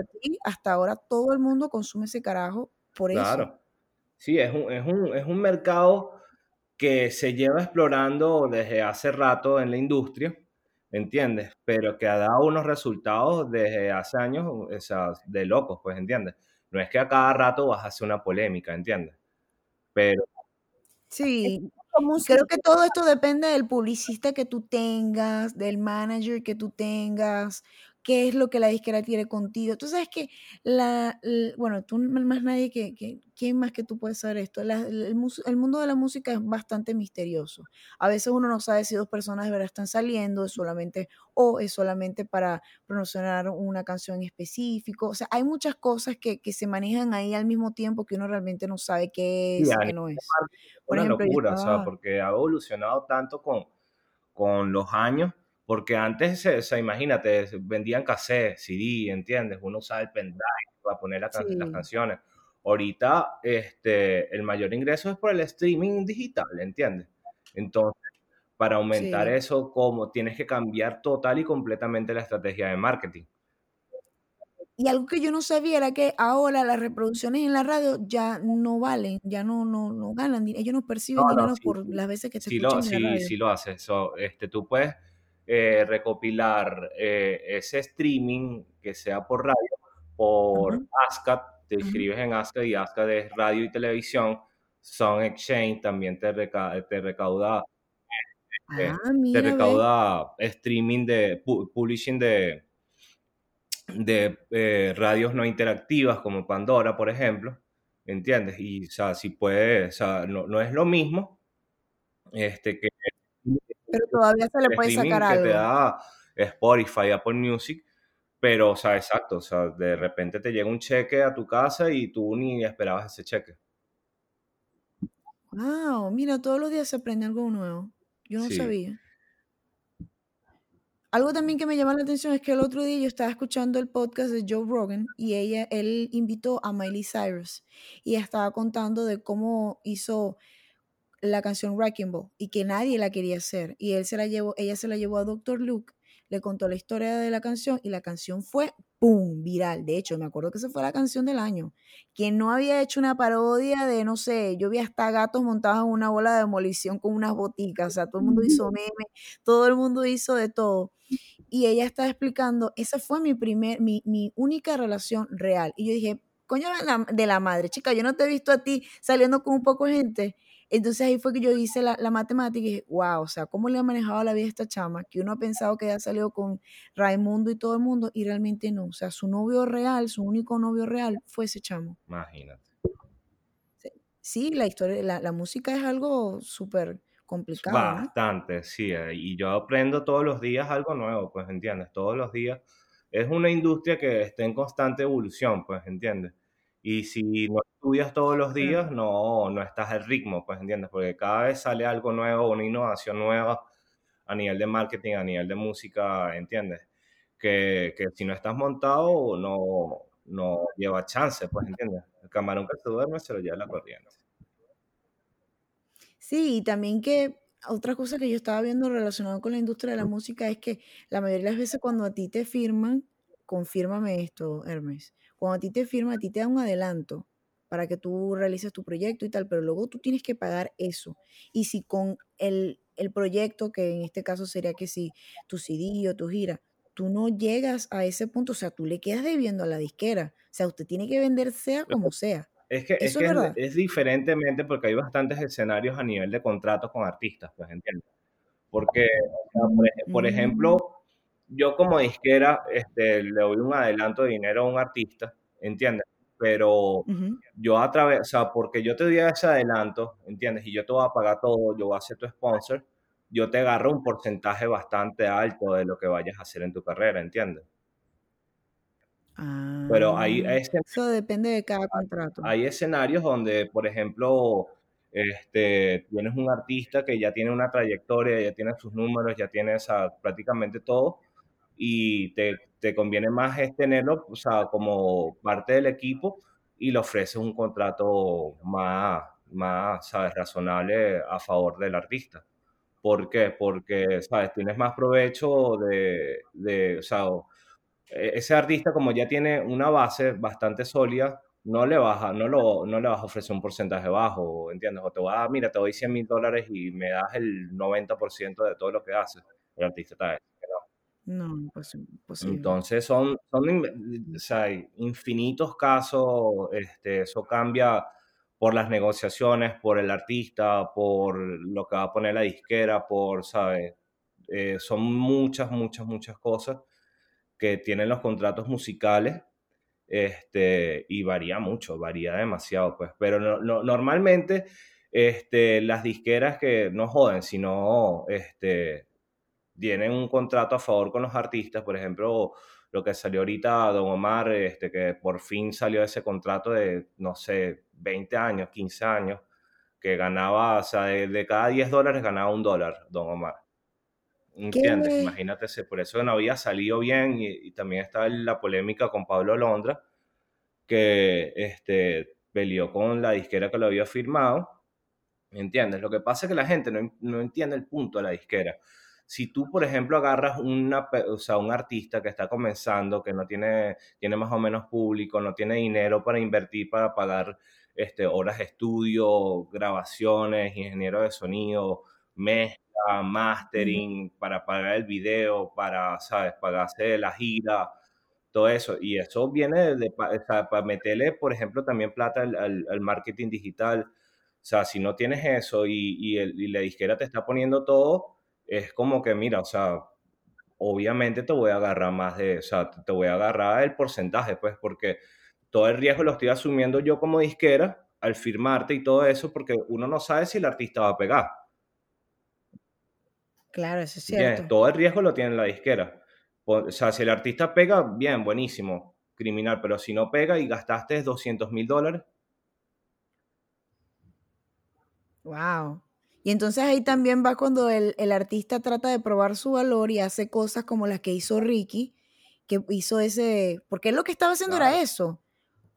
hasta ahora todo el mundo consume ese carajo por eso. claro. Sí, es un, es un, es un mercado que se lleva explorando desde hace rato en la industria, ¿entiendes? Pero que ha dado unos resultados desde hace años, o sea, de locos, pues, ¿entiendes? No es que a cada rato vas a hacer una polémica, ¿entiendes? Pero Sí, creo que todo esto depende del publicista que tú tengas, del manager que tú tengas, qué es lo que la disquera quiere contigo. Tú sabes que la, l- bueno, tú más nadie que, que- ¿quién más que tú puedes saber esto? La- el, mundo de la música es bastante misterioso. A veces uno no sabe si dos personas de verdad están saliendo, es solamente, o es solamente para promocionar una canción en específico. O sea, hay muchas cosas que, que se manejan ahí al mismo tiempo que uno realmente no sabe qué sí, es y qué no es. Por una ejemplo, locura, o sea, estaba, porque ha evolucionado tanto con, con los años, porque antes, se- o sea, imagínate, se vendían cassette, CD, ¿entiendes? Uno usaba el pendrive para poner la can- las sí, canciones. Ahorita, este, el mayor ingreso es por el streaming digital, ¿entiendes? Entonces, para aumentar sí. eso, como tienes que cambiar total y completamente la estrategia de marketing. Y algo que yo no sabía era que ahora las reproducciones en la radio ya no valen, ya no, no, no ganan, ellos no No, perciben no, dinero sí, por sí, las veces que te sí lo, escuchan en la sí, radio. sí lo haces. So, este, tú puedes eh, recopilar eh, ese streaming que sea por radio, por Ajá, ASCAP, te inscribes en ASCAP y ASCAP es radio y televisión. Sound Exchange también te, reca- te recauda, eh, Ah, te ve. recauda streaming de pu- publishing de, de radios no interactivas como Pandora, por ejemplo, ¿entiendes? Y, o sea, si puedes, o sea, no, no es lo mismo este, que Pero todavía se le puede sacar streaming que te algo. da Spotify, Apple Music, pero, o sea, exacto, o sea, de repente te llega un cheque a tu casa y tú ni esperabas ese cheque. Wow, mira, todos los días se aprende algo nuevo. Yo no Sí, sabía. Algo también que me llama la atención es que el otro día yo estaba escuchando el podcast de Joe Rogan y ella, él invitó a Miley Cyrus y estaba contando de cómo hizo la canción Wrecking Ball y que nadie la quería hacer y él se la llevó, ella se la llevó a Dr. Luke, le contó la historia de la canción y la canción fue ¡pum! viral. De hecho, me acuerdo que esa fue la canción del año. Quien no había hecho una parodia de, no sé, yo vi hasta gatos montados en una bola de demolición con unas boticas, o sea, todo el mundo hizo *laughs* meme, todo el mundo hizo de todo y ella estaba explicando, esa fue mi primer, mi, mi única relación real. Y yo dije, coño de la, de la madre, chica, yo no te he visto a ti saliendo con un poco de gente. Entonces ahí fue que yo hice la, la matemática y dije, wow, o sea, ¿cómo le ha manejado la vida a esta chama? Que uno ha pensado que ella salió con Raimundo y todo el mundo y realmente no. O sea, su novio real, su único novio real fue ese chamo. imagínate. Sí, la historia, la, la música es algo súper complicado, ¿no? Bastante, sí, eh, y yo aprendo todos los días algo nuevo, pues, ¿entiendes? Todos los días. Es una industria que está en constante evolución, pues, ¿entiendes? Y si no estudias todos los días, no, no estás al ritmo, pues, ¿entiendes? Porque cada vez sale algo nuevo, una innovación nueva a nivel de marketing, a nivel de música, ¿entiendes? Que, que si no estás montado, no, no lleva chance, pues, ¿entiendes? El camarón que se duerme se lo lleva la corriente. Sí, y también que otra cosa que yo estaba viendo relacionado con la industria de la música es que la mayoría de las veces cuando a ti te firman, confírmame esto, Hermes, cuando a ti te firman, a ti te dan un adelanto para que tú realices tu proyecto y tal, pero luego tú tienes que pagar eso. Y si con el, el proyecto, que en este caso sería que si tu CD o tu gira, tú no llegas a ese punto, o sea, tú le quedas debiendo a la disquera. O sea, usted tiene que vender sea como sea. Es que, es, que diferentemente porque hay bastantes escenarios a nivel de contratos con artistas, pues, ¿entiendes? Porque, o sea, por, ej- por Mm, ejemplo, yo como disquera este, le doy un adelanto de dinero a un artista, ¿entiendes? Pero yo a través, o sea, porque yo te doy ese adelanto, ¿entiendes? Y yo te voy a pagar todo, yo voy a ser tu sponsor, yo te agarro un porcentaje bastante alto de lo que vayas a hacer en tu carrera, ¿entiendes? Pero hay, Ah, eso depende de cada contrato. hay escenarios donde, por ejemplo, este, tienes un artista que ya tiene una trayectoria, ya tiene sus números, ya tiene esa, prácticamente todo, y te, te conviene más es tenerlo, o sea, como parte del equipo y le ofreces un contrato más, más, ¿sabes?, razonable a favor del artista. ¿Por qué? Porque, ¿sabes? Tienes más provecho de, de o sea, e- ese artista como ya tiene una base bastante sólida, no le vas a, no lo, no le vas a ofrecer un porcentaje bajo, ¿entiendes? O te va a dar, mira, te doy 100 mil dólares y me das el 90% de todo lo que haces. El artista está No, pues imposible. entonces son, son o sea, infinitos casos, este, eso cambia por las negociaciones, por el artista, por lo que va a poner la disquera, por, ¿sabes? Eh, son muchas, muchas, muchas cosas que tienen los contratos musicales, este, y varía mucho, varía demasiado, pues, pero no, no- normalmente, este, las disqueras que no joden, sino, este, tienen un contrato a favor con los artistas, por ejemplo, lo que salió ahorita Don Omar, este, que por fin salió ese contrato de, no sé, 20 años, 15 años, que ganaba, o sea, de, de cada 10 dólares ganaba un dólar, Don Omar. ¿Entiendes? ¿Qué? Imagínate, ese- por eso no había salido bien y, y también está la polémica con Pablo Londra, que este, peleó con la disquera que lo había firmado ¿Entiendes? Lo que pasa es que la gente no, no entiende el punto de la disquera. Si tú, por ejemplo, agarras una, o sea, un artista que está comenzando, que no tiene, tiene más o menos público, no tiene dinero para invertir, para pagar este, horas de estudio, grabaciones, ingeniero de sonido, mezcla, mastering, para pagar el video, para, ¿sabes? Pagarse la gira, todo eso. Y eso viene de, pa- o sea, para meterle, por ejemplo, también plata al, al- al marketing digital. O sea, si no tienes eso y, y el- y la disquera te está poniendo todo, es como que, mira, o sea, obviamente te voy a agarrar más de, o sea, te voy a agarrar el porcentaje, pues, porque todo el riesgo lo estoy asumiendo yo como disquera al firmarte y todo eso, porque uno no sabe si el artista va a pegar. Claro, eso es cierto. Todo el riesgo lo tiene la disquera. O sea, si el artista pega, bien, buenísimo, criminal, pero si no pega y gastaste 200 mil dólares, Wow. Y entonces ahí también va cuando el, el artista trata de probar su valor y hace cosas como las que hizo Ricky, que hizo ese, porque él lo que estaba haciendo era eso.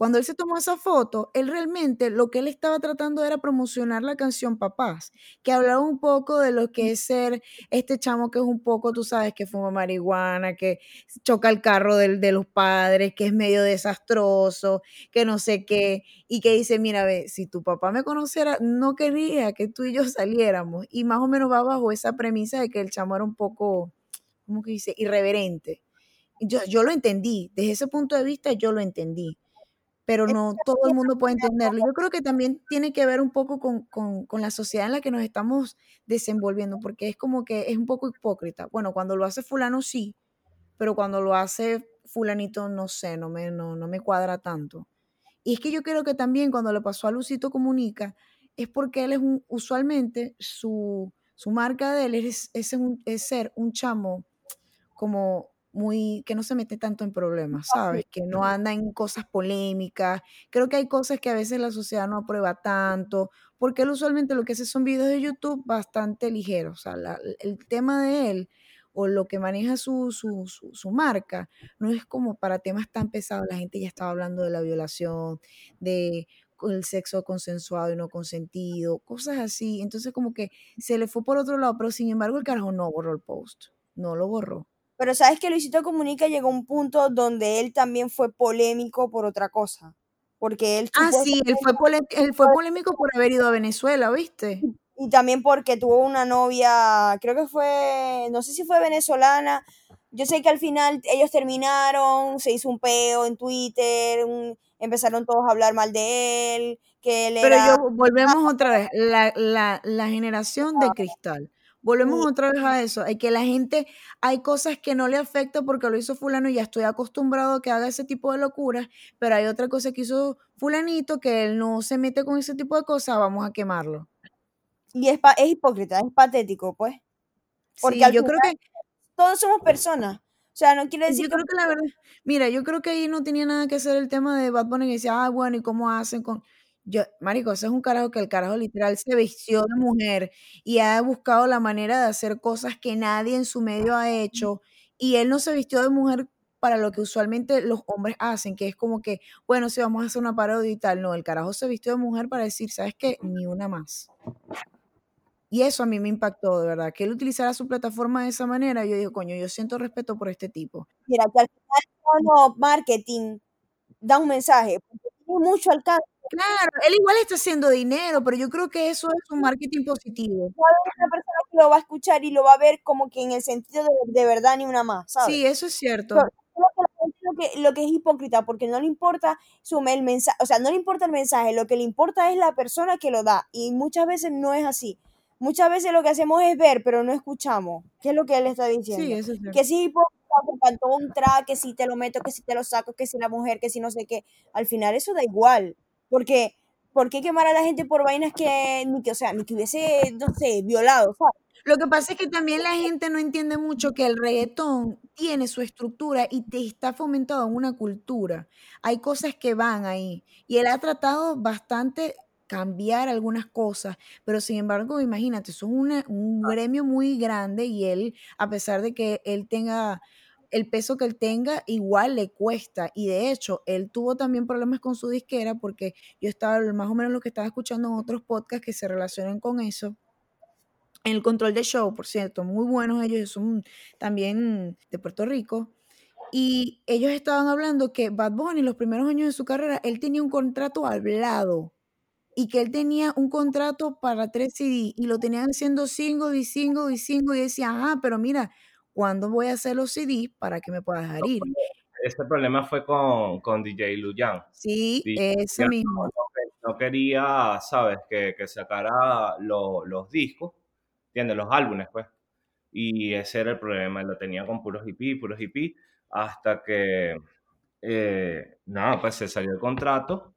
Cuando él se tomó esa foto, él realmente lo que él estaba tratando era promocionar la canción Papás, que hablaba un poco de lo que es ser este chamo que es un poco, tú sabes, que fuma marihuana, que choca el carro del- de los padres, que es medio desastroso, que no sé qué, y que dice, mira, ve, si tu papá me conociera, no quería que tú y yo *laughs* saliéramos. Y más o menos va bajo esa premisa de que el chamo era un poco, ¿cómo que dice? Irreverente. Yo, yo lo entendí, desde ese punto de vista yo lo entendí pero no todo el mundo puede entenderlo. Yo creo que también tiene que ver un poco con, con- con la sociedad en la que nos estamos desenvolviendo, porque es como que es un poco hipócrita. Bueno, cuando lo hace fulano sí, pero cuando lo hace fulanito no sé, no me, no, no me cuadra tanto. Y es que yo creo que también cuando le pasó a Lucito Comunica, es porque él es un, usualmente su, su marca de él es, es, un- es ser un chamo como muy, que no se mete tanto en problemas, ¿sabes? Que no anda en cosas polémicas. Creo que hay cosas que a veces la sociedad no aprueba tanto, porque él usualmente lo que hace son videos de YouTube bastante ligeros. O sea, el tema de él o lo que maneja su, su, su, marca no es como para temas tan pesados. La gente ya estaba hablando de la violación, de el sexo consensuado y no consentido, cosas así. Entonces como que se le fue por otro lado, pero sin embargo el carajo no borró el post, no lo borró. Pero sabes que Luisito Comunica llegó a un punto donde él también fue polémico por otra cosa. Porque él... Ah, sí, él fue, él fue polémico por haber ido a Venezuela, ¿viste? Y también porque tuvo una novia, creo que fue, no sé si fue venezolana. Yo sé que al final ellos terminaron, se hizo un peo en Twitter, empezaron todos a hablar mal de él, que él Pero yo, volvemos otra vez, la, la, la generación de cristal. Volvemos otra vez a eso, hay que la gente, hay cosas que no le afecta porque lo hizo fulano y ya estoy acostumbrado a que haga ese tipo de locuras, pero hay otra cosa que hizo fulanito que él no se mete con ese tipo de cosas, vamos a quemarlo. Y es, es hipócrita, es patético, pues. Porque yo creo que todos somos personas. O sea, no quiere decir. Yo creo que la verdad. Mira, yo creo que ahí no tenía nada que hacer el tema de Bad Bunny que decía, ah, bueno, ¿y cómo hacen con.? Yo, marico, ese es un carajo que el carajo literal se vistió de mujer y ha buscado la manera de hacer cosas que nadie en su medio ha hecho. Y él no se vistió de mujer para lo que usualmente los hombres hacen, que es como que, bueno, si vamos a hacer una parodia y tal. No, el carajo se vistió de mujer para decir, ¿sabes qué? Ni una más. Y eso a mí me impactó, de verdad, que él utilizara su plataforma de esa manera. Yo digo, coño, yo siento respeto por este tipo. Mira, que al final no, marketing da un mensaje, porque tiene mucho alcance. Claro, él igual está haciendo dinero, pero yo creo que eso es un marketing positivo. una persona que lo va a escuchar y lo va a ver como que en el sentido de, verdad ni una más, ¿sabes? Sí, eso es cierto. lo que, lo que es hipócrita, porque no le importa su, el mensaje, o sea, no le importa el mensaje, lo que le importa es la persona que lo da, y muchas veces no es así muchas veces lo que hacemos es ver, pero no escuchamos. ¿Qué es lo que él está diciendo? Sí, eso es Que si cantó un track, que si te lo meto, que si te lo saco, que si la mujer, que si no sé qué. Al final eso da igual. Porque, ¿por qué quemar a la gente por vainas que, ni que, o sea, ni que hubiese, no sé, violado, Lo que pasa es que también la gente no entiende mucho que el reggaetón tiene su estructura y te está fomentado en una cultura. Hay cosas que van ahí. Y él ha tratado bastante cambiar algunas cosas, pero sin embargo, imagínate, son un gremio muy grande y él, a pesar de que él tenga el peso que él tenga, igual le cuesta. Y de hecho, él tuvo también problemas con su disquera porque yo estaba más o menos lo que estaba escuchando en otros podcasts que se relacionan con eso. En el control de show, por cierto, muy buenos ellos, son también de Puerto Rico. Y ellos estaban hablando que Bad Bunny, los primeros años de su carrera, él tenía un contrato hablado y que él tenía un contrato para tres CD y lo tenían haciendo single y single y single y decía, ah, pero mira, ¿cuándo voy a hacer los CD para que me puedas dejar ir? Ese problema fue con, con DJ Luyan. Sí, ese mismo. No, quería, sabes, que, que sacara los discos, ¿entiendes? Los álbumes, pues. Y ese era el problema, lo tenía con puros hippie, puros hippie, hasta que, eh, nada, pues se salió el contrato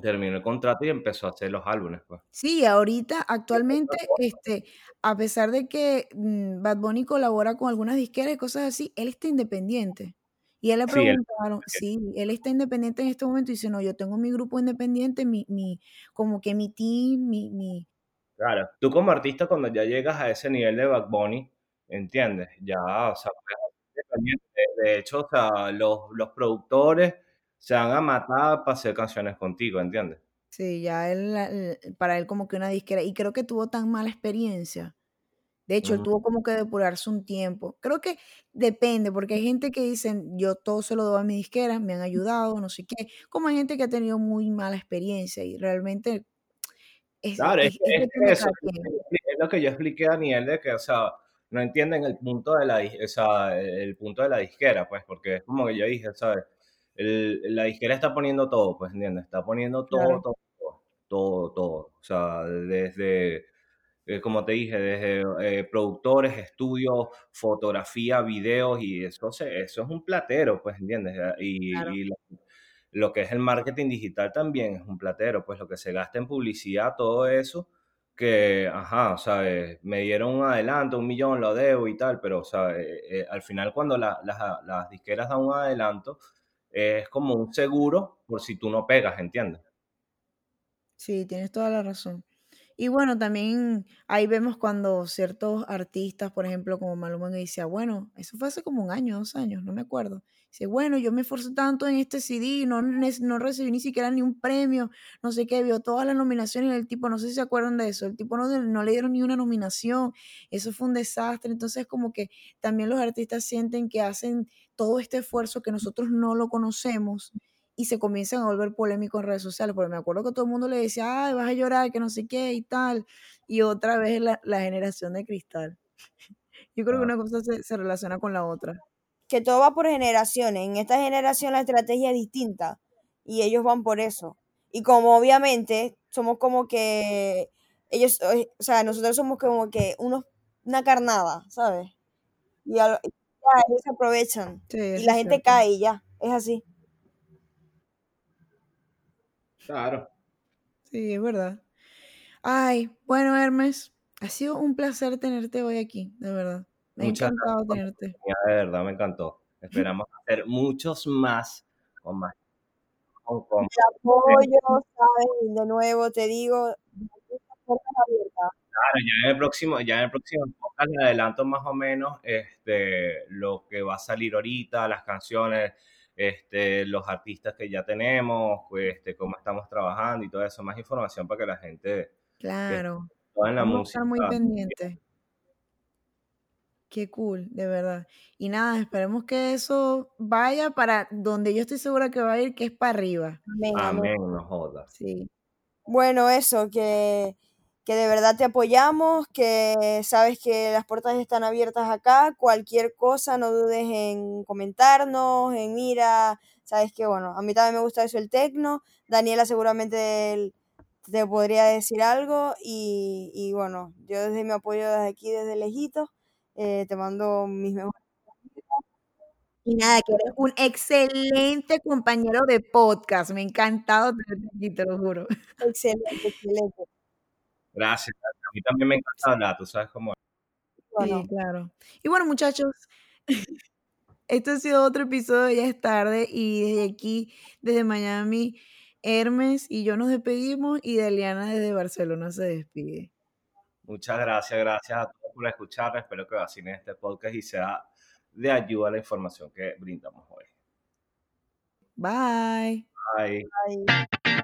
terminó el contrato y empezó a hacer los álbumes, pues. Sí, ahorita, actualmente, este, a pesar de que mm, Bad Bunny colabora con algunas disqueras y cosas así, él está independiente. Y él le preguntaron, sí, él, está independiente en este momento y dice, no, yo tengo mi grupo independiente, mi, mi, como que mi team, mi, mi... Claro, tú como artista cuando ya llegas a ese nivel de Bad Bunny, ¿entiendes? Ya, o sea, *laughs* de hecho, o sea, los, los productores se van a matar para hacer canciones contigo, ¿entiendes? Sí, ya él, para él como que una disquera, y creo que tuvo tan mala experiencia. De hecho, él tuvo como que depurarse un tiempo. Creo que depende, porque hay gente que dicen, yo todo se lo doy a mi disquera, me han ayudado, no sé qué. Como hay gente que ha tenido muy mala experiencia y realmente es, claro, es, es, lo que yo expliqué a Daniel de que, o sea, no entienden el punto de la, o sea, el punto de la disquera, pues, porque es como que yo dije, ¿sabes? La disquera está poniendo todo, pues, ¿entiendes? Está poniendo todo, todo, todo, todo, O sea, desde, eh, como te dije, desde eh, productores, estudios, fotografía, videos, y eso, eso es un platero, pues, ¿entiendes? Y, lo, que es el marketing digital también es un platero, pues lo que se gasta en publicidad, todo eso, que, ajá, o sea, eh, me dieron un adelanto, un millón, lo debo y tal, pero, o sea, eh, eh, al final cuando la- las, las disqueras dan un adelanto, es como un seguro por si tú no pegas, ¿entiendes? Sí, tienes toda la razón. Y bueno, también ahí vemos cuando ciertos artistas, por ejemplo, como Maluma, me dice, "Ah, bueno, eso fue hace como un año, dos años, no me acuerdo. Dice, bueno, yo me esforcé tanto en este CD, no, no recibí ni siquiera ni un premio, no sé qué, vio todas las nominaciones y el tipo, no sé si se acuerdan de eso, el tipo no, no le dieron ni una nominación, eso fue un desastre. Entonces, como que también los artistas sienten que hacen todo este esfuerzo que nosotros no lo conocemos y se comienzan a volver polémicos en redes sociales, porque me acuerdo que todo el mundo le decía, ay, vas a llorar, que no sé qué y tal, y otra vez la, la generación de cristal. *laughs* Yo creo que una cosa se, se relaciona con la otra. Que todo va por generaciones. En esta generación la estrategia es distinta y ellos van por eso. Y como obviamente somos como que ellos, o sea, nosotros somos como que unos, una carnada, ¿sabes? Y, a lo- y ya, ellos se aprovechan. Sí, Y la gente cierto. cae y ya, es así. Claro. Sí, es verdad. Ay, bueno, Hermes, ha sido un placer tenerte hoy aquí, de verdad. Muchas encantado gracias tenerte. de verdad me encantó. *laughs* Esperamos hacer muchos más con más. con- con- El apoyo, *laughs* ¿sabes? De nuevo te digo. Claro, ya en el próximo, ya en el próximo podcast le adelanto más o menos este, lo que va a salir ahorita, las canciones, este, los artistas que ya tenemos, pues, este, cómo estamos trabajando y toda eso, más información para que la gente que Claro, en la vamos a música. estar muy pendientes. Qué cool, de verdad. Y nada, esperemos que eso vaya para donde yo estoy segura que va a ir, que es para arriba. Amén, amén. No jodas. Sí, Bueno, eso, que, que de verdad te apoyamos, que sabes que las puertas están abiertas acá. Cualquier cosa, no dudes en comentarnos, en mira, sabes que bueno, a mí también me gusta eso el tecno. Daniela seguramente él te podría decir algo y, y bueno, yo desde mi apoyo desde aquí, desde lejitos, eh, te mando mis mejores. Y nada, que eres un excelente compañero de podcast. Me ha encantado tenerte aquí, te lo juro. Excelente, excelente. Gracias. A mí también me encanta hablar, tú sabes cómo. es. Bueno, Sí, claro. Y bueno, muchachos, *laughs* este ha sido otro episodio Ya es tarde y desde aquí, desde Miami, Hermes y yo nos despedimos y Deliana desde Barcelona se despide. Muchas gracias, gracias a todos por escuchar. Espero que vacinen este podcast y sea de ayuda la información que brindamos hoy. Bye. Bye. ahí.